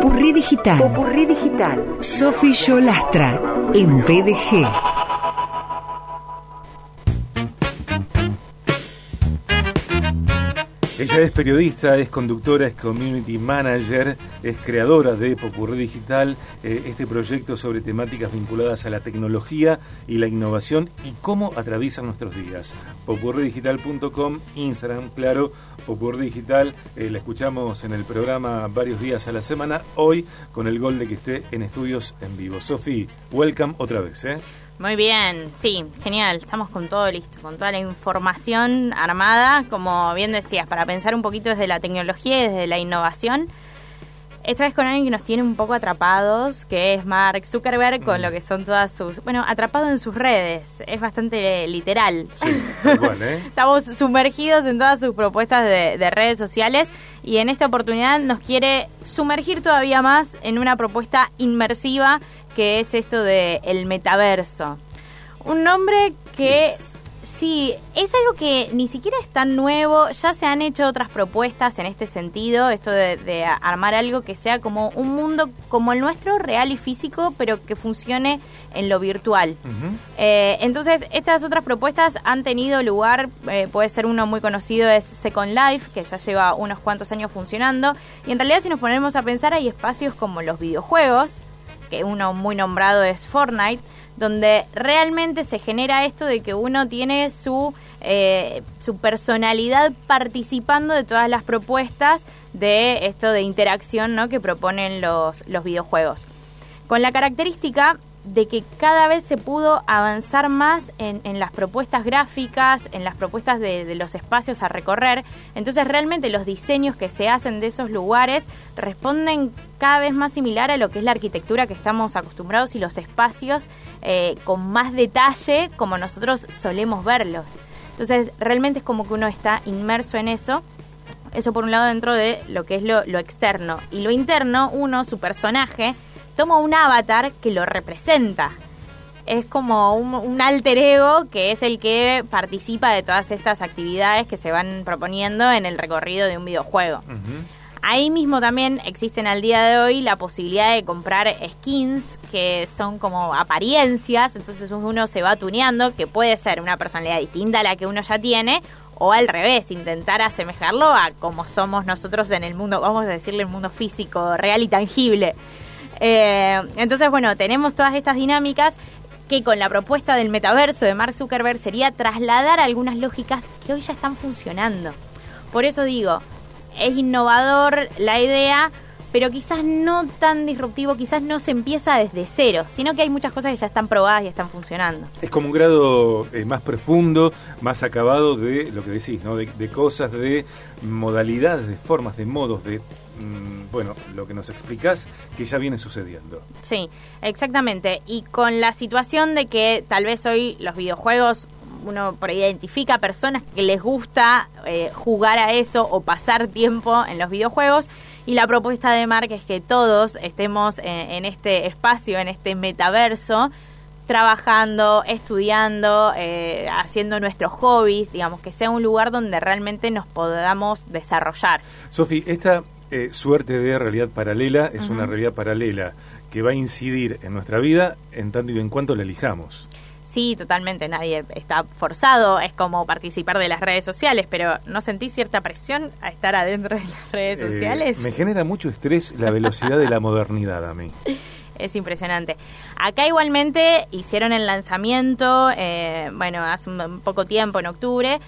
Popurrí Digital. Popurrí Digital. Sofi Yolastra en BDG. Ella es periodista, es conductora, es community manager, es creadora de Popurrí Digital, eh, este proyecto sobre temáticas vinculadas a la tecnología y la innovación y cómo atraviesan nuestros días. Popurridigital.com, Instagram, claro, Popurrí Digital, eh, la escuchamos en el programa varios días a la semana, hoy con el gol de que esté en estudios en vivo. Sofi, welcome otra vez, ¿eh? Muy bien, sí, genial. Estamos con todo listo, con toda la información armada, como bien decías, para pensar un poquito desde la tecnología y desde la innovación. Esta vez con alguien que nos tiene un poco atrapados, que es Mark Zuckerberg, con mm. lo que son todas sus... Bueno, atrapado en sus redes, es bastante literal. Sí, igual, ¿eh? Estamos sumergidos en todas sus propuestas de, de, redes sociales y en esta oportunidad nos quiere sumergir todavía más en una propuesta inmersiva que es esto de el metaverso. Un nombre que sí, es algo que ni siquiera es tan nuevo, ya se han hecho otras propuestas en este sentido, esto de, armar algo que sea como un mundo como el nuestro, real y físico, pero que funcione en lo virtual. Eh, entonces, estas otras propuestas han tenido lugar, eh, puede ser uno muy conocido, es Second Life, que ya lleva unos cuantos años funcionando, y en realidad si nos ponemos a pensar hay espacios como los videojuegos, que uno muy nombrado es Fortnite, donde realmente se genera esto de que uno tiene su, eh, su personalidad participando de todas las propuestas de esto de interacción ¿no? que proponen los, los videojuegos. Con la característica de que cada vez se pudo avanzar más en, las propuestas gráficas, en las propuestas de, los espacios a recorrer. Entonces realmente los diseños que se hacen de esos lugares responden cada vez más similar a lo que es la arquitectura que estamos acostumbrados y los espacios eh, con más detalle como nosotros solemos verlos. Entonces realmente es como que uno está inmerso en eso. Eso por un lado dentro de lo que es lo, lo externo. Y lo interno, uno, su personaje, toma un avatar que lo representa. Es como un, alter ego que es el que participa de todas estas actividades que se van proponiendo en el recorrido de un videojuego. Ahí mismo también existen al día de hoy la posibilidad de comprar skins que son como apariencias, entonces uno se va tuneando, que puede ser una personalidad distinta a la que uno ya tiene, o al revés, intentar asemejarlo a como somos nosotros en el mundo, vamos a decirle el mundo físico, real y tangible. Eh, entonces, bueno, tenemos todas estas dinámicas que con la propuesta del metaverso de Mark Zuckerberg sería trasladar algunas lógicas que hoy ya están funcionando. Por eso digo, es innovador la idea, pero quizás no tan disruptivo, quizás no se empieza desde cero, sino que hay muchas cosas que ya están probadas y están funcionando. Es como un grado eh, más profundo, más acabado de lo que decís, ¿no? de cosas, de modalidades, de formas, de modos, de Mm, bueno, lo que nos explicas que ya viene sucediendo. Sí, exactamente. Y con la situación de que tal vez hoy los videojuegos uno por ahí identifica personas que les gusta eh, jugar a eso o pasar tiempo en los videojuegos. Y la propuesta de Mark es que todos estemos en, este espacio, en este metaverso, trabajando, estudiando, eh, haciendo nuestros hobbies, digamos, que sea un lugar donde realmente nos podamos desarrollar. Sofi, esta eh, suerte de realidad paralela es una realidad paralela que va a incidir en nuestra vida en tanto y en cuanto la elijamos. Sí, totalmente, nadie está forzado, es como participar de las redes sociales, pero ¿no sentís cierta presión a estar adentro de las redes eh, sociales? Me genera mucho estrés la velocidad de la modernidad a mí. Es impresionante. Acá igualmente hicieron el lanzamiento, eh, bueno, hace un poco tiempo, en octubre,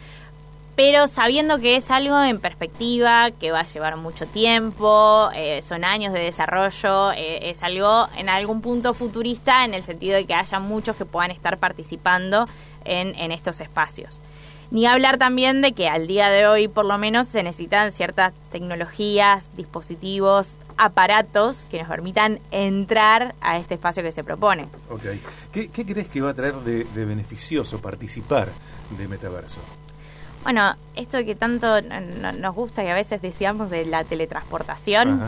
pero sabiendo que es algo en perspectiva, que va a llevar mucho tiempo, eh, son años de desarrollo, eh, es algo en algún punto futurista en el sentido de que haya muchos que puedan estar participando en, estos espacios. Ni hablar también de que al día de hoy por lo menos se necesitan ciertas tecnologías, dispositivos, aparatos que nos permitan entrar a este espacio que se propone. Okay. ¿Qué, crees que va a traer de beneficioso participar de Metaverso? Bueno, esto que tanto nos gusta y a veces decíamos de la teletransportación,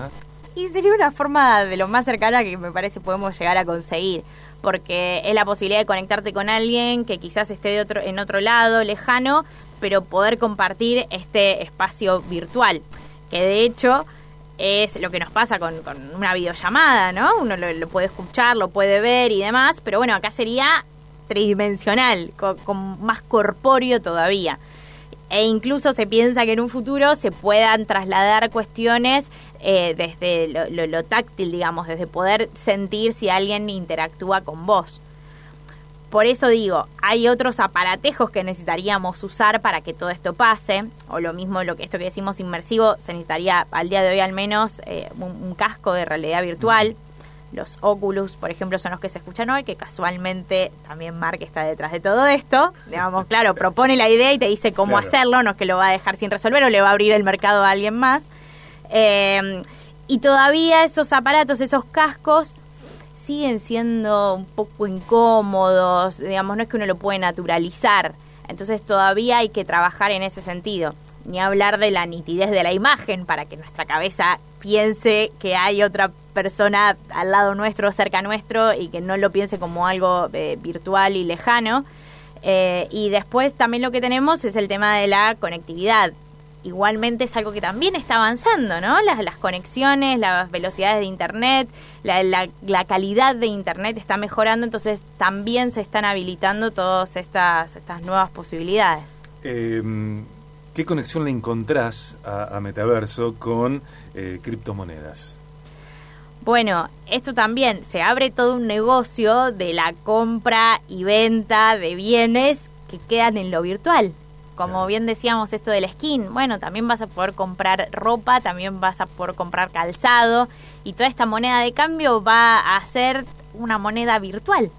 y sería una forma de lo más cercana que me parece podemos llegar a conseguir, porque es la posibilidad de conectarte con alguien que quizás esté de otro, en otro lado, lejano, pero poder compartir este espacio virtual, que de hecho es lo que nos pasa con, una videollamada, ¿no? Uno lo, puede escuchar, lo puede ver y demás, pero bueno, acá sería tridimensional, con, más corpóreo todavía. E incluso se piensa que en un futuro se puedan trasladar cuestiones eh, desde lo, lo táctil, digamos, desde poder sentir si alguien interactúa con vos. Por eso digo, hay otros aparatejos que necesitaríamos usar para que todo esto pase, o lo mismo lo que esto que decimos inmersivo, se necesitaría al día de hoy al menos eh, un, casco de realidad virtual. Los Oculus, por ejemplo, son los que se escuchan hoy, que casualmente también Mark está detrás de todo esto. Digamos, claro, propone la idea y te dice cómo hacerlo, no es que lo va a dejar sin resolver o le va a abrir el mercado a alguien más. Eh, y todavía esos aparatos, esos cascos, siguen siendo un poco incómodos, digamos, no es que uno lo puede naturalizar. Entonces todavía hay que trabajar en ese sentido. Ni hablar de la nitidez de la imagen para que nuestra cabeza piense que hay otra persona al lado nuestro, cerca nuestro, y que no lo piense como algo eh, virtual y lejano. Eh, y después también lo que tenemos es el tema de la conectividad igualmente es algo que también está avanzando, ¿no? Las, conexiones, las velocidades de Internet, la, la, calidad de Internet está mejorando, entonces también se están habilitando todas estas, estas nuevas posibilidades. Em, ¿Qué conexión le encontrás a, Metaverso con eh, criptomonedas? Bueno, esto también se abre todo un negocio de la compra y venta de bienes que quedan en lo virtual. Como bien decíamos esto del skin, bueno, también vas a poder comprar ropa, también vas a poder comprar calzado y toda esta moneda de cambio va a ser una moneda virtual.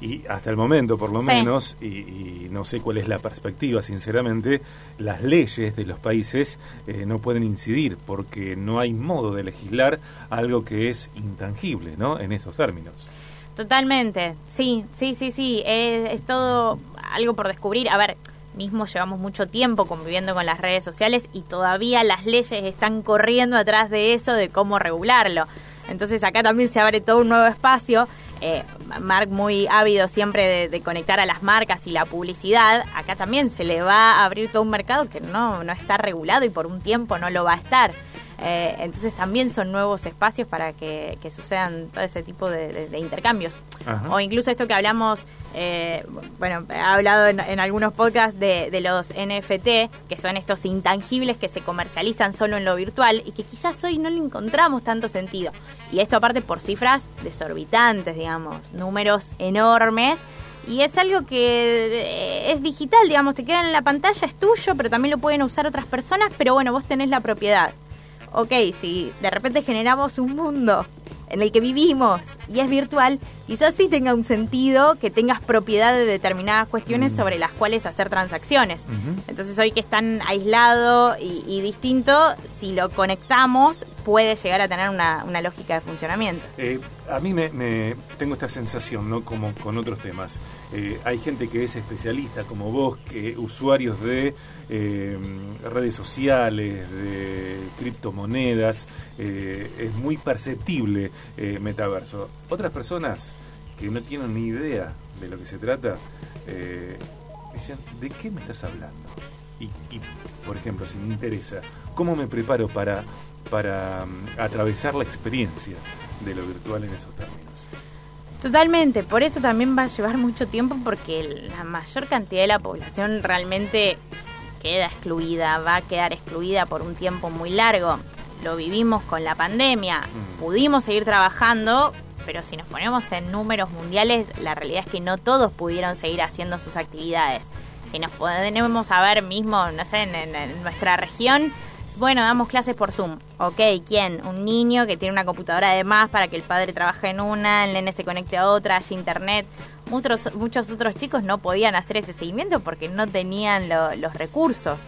Y hasta el momento, por lo menos, y, no sé cuál es la perspectiva, sinceramente, las leyes de los países eh, no pueden incidir porque no hay modo de legislar algo que es intangible, ¿no? En esos términos. Totalmente, sí, sí, sí, sí, es, es todo algo por descubrir. A ver, mismo llevamos mucho tiempo conviviendo con las redes sociales y todavía las leyes están corriendo atrás de eso, de cómo regularlo. Entonces acá también se abre todo un nuevo espacio. Eh, Mark muy ávido siempre de, conectar a las marcas y la publicidad. Acá también se le va a abrir todo un mercado que no, no está regulado y por un tiempo no lo va a estar. Eh, entonces también son nuevos espacios para que, sucedan todo ese tipo de, intercambios. O incluso esto que hablamos, eh, bueno, he hablado en, algunos podcasts de, los NFT, que son estos intangibles que se comercializan solo en lo virtual y que quizás hoy no le encontramos tanto sentido. Y esto aparte por cifras desorbitantes, digamos, números enormes. Y es algo que es digital, digamos, te queda en la pantalla, es tuyo, pero también lo pueden usar otras personas, pero bueno, vos tenés la propiedad ok, si de repente generamos un mundo en el que vivimos y es virtual, quizás sí tenga un sentido que tengas propiedad de determinadas cuestiones mm. sobre las cuales hacer transacciones. Entonces hoy que están aislado y, distinto, si lo conectamos puede llegar a tener una, lógica de funcionamiento. Eh, a mí me, tengo esta sensación, ¿no? Como con otros temas. Eh, hay gente que es especialista, como vos, que usuarios de eh, redes sociales, de criptomonedas, es muy perceptible metaverso. Otras personas que no tienen ni idea de lo que se trata, dicen, ¿de qué me estás hablando? Y, por ejemplo, si me interesa, ¿cómo me preparo para para mm, atravesar la experiencia de lo virtual en esos términos. Totalmente, por eso también va a llevar mucho tiempo porque la mayor cantidad de la población realmente queda excluida, va a quedar excluida por un tiempo muy largo. Lo vivimos con la pandemia, mm. pudimos seguir trabajando, pero si nos ponemos en números mundiales, la realidad es que no todos pudieron seguir haciendo sus actividades. Si nos ponemos a ver mismo, no sé, en nuestra región, bueno, damos clases por Zoom. Ok, ¿quién? Un niño que tiene una computadora de más para que el padre trabaje en una, el nene se conecte a otra, haya internet. Muchos, muchos otros chicos no podían hacer ese seguimiento porque no tenían los recursos.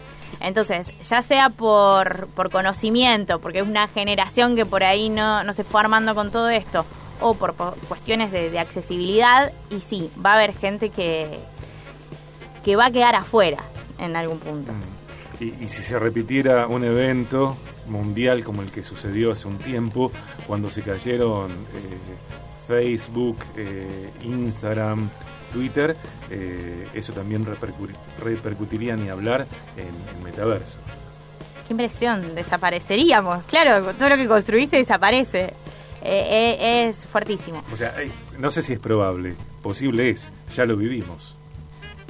Entonces, ya sea por, por conocimiento, porque es una generación que por ahí no, no se fue armando con todo esto, o por, cuestiones de, accesibilidad, y sí, va a haber gente que, que va a quedar afuera en algún punto. Mm. Y, si se repitiera un evento mundial como el que sucedió hace un tiempo, cuando se cayeron eh, Facebook, eh, Instagram, Twitter, eh, eso también repercutiría ni hablar en el metaverso. qué impresión, desapareceríamos. Claro, todo lo que construiste desaparece. Es fuertísimo. O sea, no sé si es probable, posible es, ya lo vivimos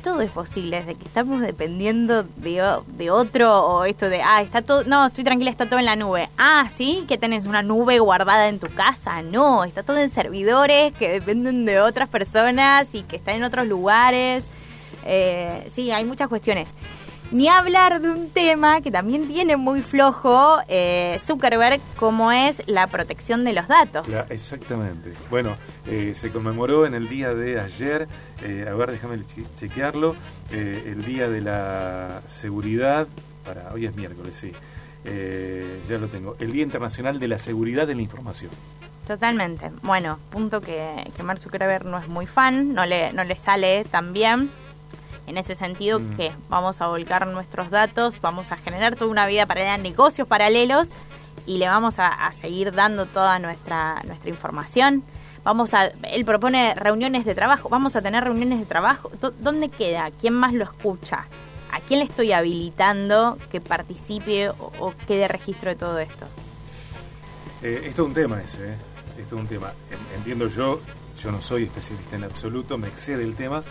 todo es posible, desde que estamos dependiendo de, de, otro o esto de, ah, está todo, no, estoy tranquila, está todo en la nube. Ah, sí, que tenés una nube guardada en tu casa. No, está todo en servidores que dependen de otras personas y que están en otros lugares. Eh, sí, hay muchas cuestiones. Ni hablar de un tema que también tiene muy flojo eh, Zuckerberg, como es la protección de los datos. exactamente. Bueno, eh, se conmemoró en el día de ayer, eh, a ver, déjame chequearlo, el día de la seguridad, para hoy es miércoles, sí, ya lo tengo, el Día Internacional de la Seguridad de la Información. Totalmente. Bueno, punto que, que Mark Zuckerberg no es muy fan, no le, no le sale tan bien en ese sentido mm. que vamos a volcar nuestros datos, vamos a generar toda una vida para negocios paralelos y le vamos a, seguir dando toda nuestra, nuestra información. Vamos a, él propone reuniones de trabajo, vamos a tener reuniones de trabajo. ¿Dónde queda? ¿Quién más lo escucha? ¿A quién le estoy habilitando que participe o, quede registro de todo esto? Eh, esto es un tema ese, ¿eh? esto es un tema. Entiendo yo, yo no soy especialista en absoluto, me excede el tema,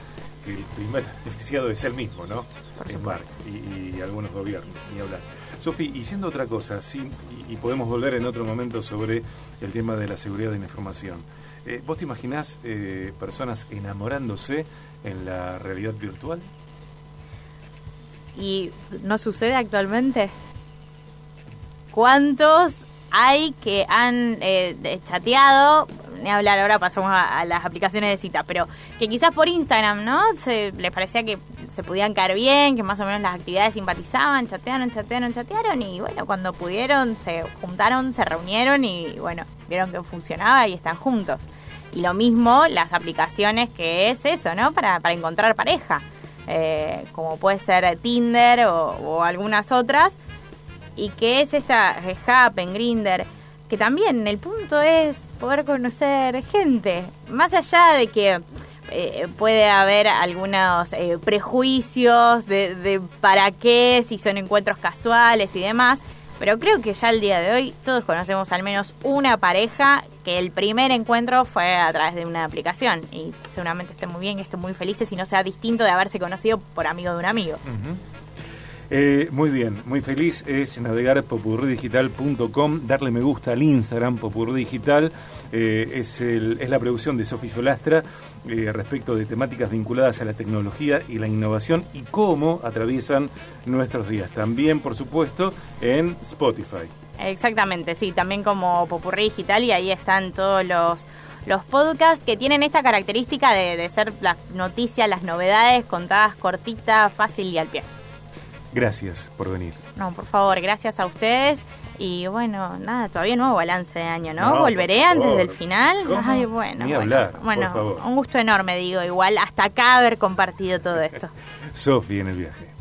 que el primer beneficiado es el mismo, ¿no? Es Marx y, algunos gobiernos, ni hablar. Sofi, y yendo a otra cosa, sí, y, podemos volver en otro momento sobre el tema de la seguridad de la información. Eh, ¿Vos te imaginás eh, personas enamorándose en la realidad virtual? ¿Y no sucede actualmente? ¿Cuántos hay que han eh, chateado ni hablar, ahora pasamos a, las aplicaciones de cita, pero que quizás por Instagram, ¿no? Se, les parecía que se podían caer bien, que más o menos las actividades simpatizaban, chatearon, chatearon, chatearon y bueno, cuando pudieron se juntaron, se reunieron y bueno, vieron que funcionaba y están juntos. Y lo mismo las aplicaciones que es eso, ¿no? Para, para encontrar pareja, eh, como puede ser Tinder o, algunas otras. Y que es esta Happen, Grinder que también el punto es poder conocer gente, más allá de que eh, puede haber algunos eh, prejuicios de, de, para qué, si son encuentros casuales y demás, pero creo que ya el día de hoy todos conocemos al menos una pareja que el primer encuentro fue a través de una aplicación. Y seguramente estén muy bien y estén muy felices y no sea distinto de haberse conocido por amigo de un amigo. Eh, muy bien, muy feliz es navegar popurridigital.com, darle me gusta al Instagram popurridigital, eh, es, la producción de Sofía Lastra eh, respecto de temáticas vinculadas a la tecnología y la innovación y cómo atraviesan nuestros días. También, por supuesto, en Spotify. Exactamente, sí, también como Popurrí Digital y ahí están todos los los podcasts que tienen esta característica de, de ser las noticias, las novedades contadas cortitas, fácil y al pie. Gracias por venir. No, por favor, gracias a ustedes. Y bueno, nada, todavía nuevo balance de año, ¿no? Volveré antes del final. Ay, bueno. Ni bueno, hablar, bueno un gusto enorme, digo, igual hasta acá haber compartido todo esto. Sofi en el viaje.